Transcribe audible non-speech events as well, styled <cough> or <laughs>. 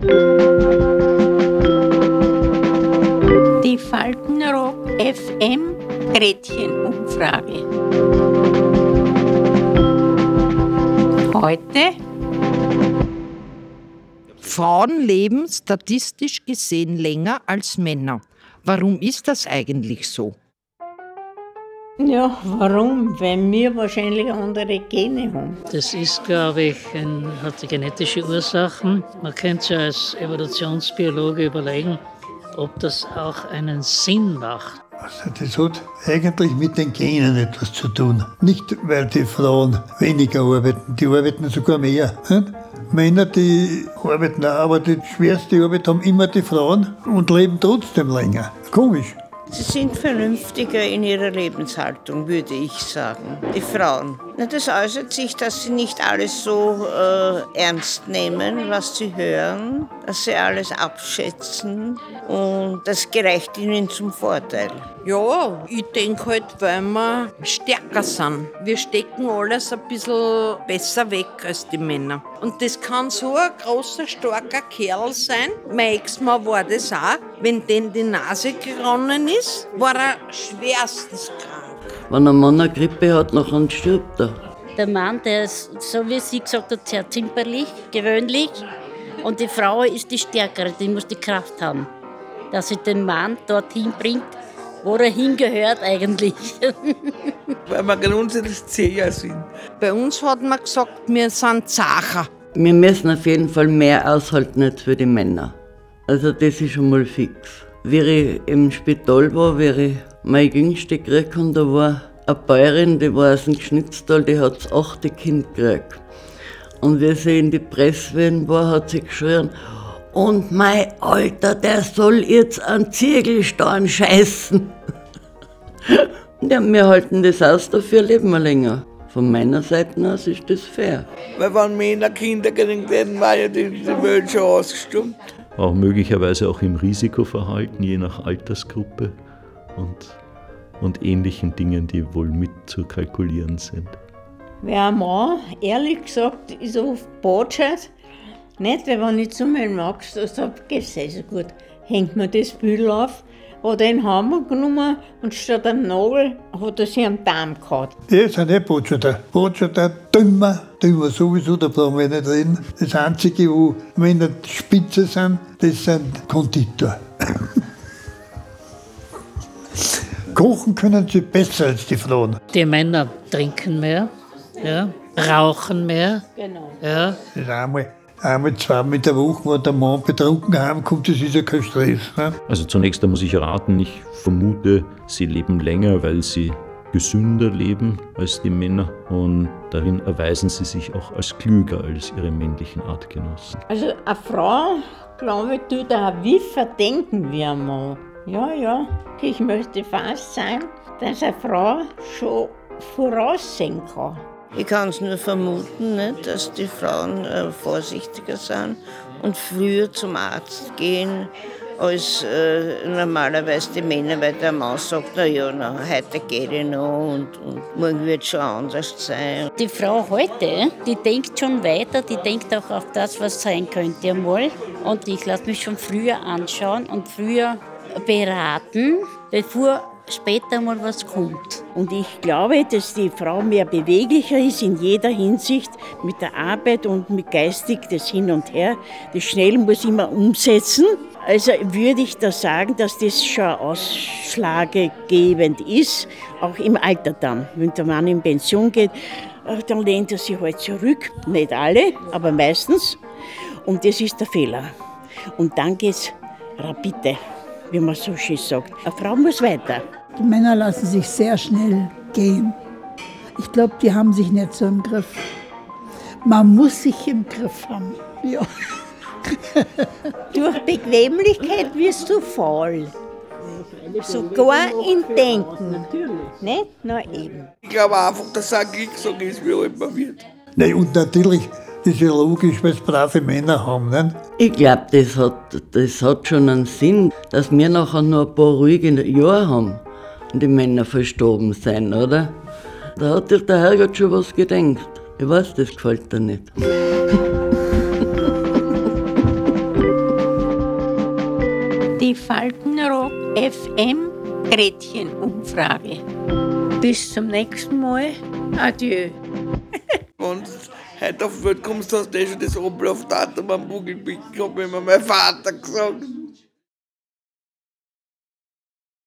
Die Faltenrock FM Gretchenumfrage. Heute Frauen leben statistisch gesehen länger als Männer. Warum ist das eigentlich so? Ja, warum? Weil wir wahrscheinlich andere Gene haben. Das ist, glaube ich, ein, hat genetische Ursachen. Man könnte sich als Evolutionsbiologe überlegen, ob das auch einen Sinn macht. Also das hat eigentlich mit den Genen etwas zu tun. Nicht, weil die Frauen weniger arbeiten, die arbeiten sogar mehr. Nicht? Männer, die arbeiten auch, aber die schwerste Arbeit haben immer die Frauen und leben trotzdem länger. Komisch. Sie sind vernünftiger in ihrer Lebenshaltung, würde ich sagen, die Frauen. Das äußert sich, dass sie nicht alles so äh, ernst nehmen, was sie hören, dass sie alles abschätzen und das gereicht ihnen zum Vorteil. Ja, ich denke halt, weil wir stärker sind. Wir stecken alles ein bisschen besser weg als die Männer. Und das kann so ein großer, starker Kerl sein. Mein Ex-Mann war das auch. Wenn denn die Nase geronnen ist, war er schwerstens krank. Wenn ein Mann eine Grippe hat, dann stirbt er. Der Mann, der ist, so wie sie gesagt hat, sehr zimperlich, gewöhnlich. Und die Frau ist die Stärkere, die muss die Kraft haben, dass sie den Mann dorthin bringt, wo er hingehört eigentlich. <laughs> Weil wir grundsätzlich zäher sind. Bei uns hat man gesagt, wir sind Zacher. Wir müssen auf jeden Fall mehr aushalten als für die Männer. Also das ist schon mal fix. Wie ich im Spital war, wie ich meine Jüngste gekriegt und da war eine Bäuerin, die war aus dem Geschnitztal, die hat das achte Kind gekriegt. Und wie sie in die Presswehen war, hat sie geschrien, und mein Alter, der soll jetzt an Ziegelstein scheißen. <laughs> ja, wir halten das aus, dafür leben wir länger. Von meiner Seite aus ist das fair. Weil wenn Männer Kinder kriegen, dann war ja die, die Welt schon ausgestimmt. Auch möglicherweise auch im Risikoverhalten, je nach Altersgruppe und, und ähnlichen Dingen, die wohl mit zu kalkulieren sind. Wer ein Mann, ehrlich gesagt, ist oft Botschafts. Nicht, weil wenn ich zu meinem gesagt habe, geht also gut, hängt mir das Bügel auf, hat er einen Hammer genommen und statt einem Nagel hat er sich am Darm gehauen. Die sind eh Botschafter. Botschafter, dümmer, dümmer sowieso, da brauchen wir nicht reden. Das Einzige, wo Männer spitze sind, das sind Konditor. <laughs> Kochen können sie besser als die Frauen. Die Männer trinken mehr, ja, rauchen mehr. Genau. Ja. Einmal, einmal zweimal in der Woche, wo der Mann betrunken heimkommt, das ist ja kein Stress. Ne? Also zunächst muss ich raten, ich vermute, sie leben länger, weil sie gesünder leben als die Männer und darin erweisen sie sich auch als klüger als ihre männlichen Artgenossen. Also eine Frau, glaube ich, tut auch wie verdenken ein Mann. Ja, ja, ich möchte fast sein, dass eine Frau schon voraussehen kann. Ich kann es nur vermuten, nicht, dass die Frauen äh, vorsichtiger sind und früher zum Arzt gehen als äh, normalerweise die Männer, weil der Mann sagt, na ja, na, heute geht ich noch und, und morgen wird es schon anders sein. Die Frau heute, die denkt schon weiter, die denkt auch auf das, was sein könnte einmal. Und ich lasse mich schon früher anschauen und früher beraten, bevor später mal was kommt. Und ich glaube, dass die Frau mehr beweglicher ist in jeder Hinsicht mit der Arbeit und mit geistig das Hin und Her. Das schnell muss immer umsetzen. Also würde ich da sagen, dass das schon ausschlaggebend ist, auch im Alter dann. Wenn der Mann in Pension geht, dann lehnt er sich halt zurück. Nicht alle, aber meistens. Und das ist der Fehler. Und dann geht's rapide, wie man so schön sagt. Eine Frau muss weiter. Die Männer lassen sich sehr schnell gehen. Ich glaube, die haben sich nicht so im Griff. Man muss sich im Griff haben. Ja. <laughs> Durch Bequemlichkeit wirst du faul. Sogar in Denken. Nicht? Na eben. Ich glaube einfach, dass es ein Glück so ist, wie alt man wird. Nein, und natürlich, das ist ja logisch, weil es brave Männer haben. Nicht? Ich glaube, das hat, das hat schon einen Sinn, dass wir nachher noch ein paar ruhige Jahre haben und die Männer verstorben sind, oder? Da hat sich der Herrgott schon was gedenkt. Ich weiß, das gefällt dir nicht. <laughs> Faltenrock FM Gretchenumfrage. Bis zum nächsten Mal. Adieu. Du heute auf Welt kommst, hast du eh schon das Oblofdatum am Bugelpick gehabt, wie mir mein Vater gesagt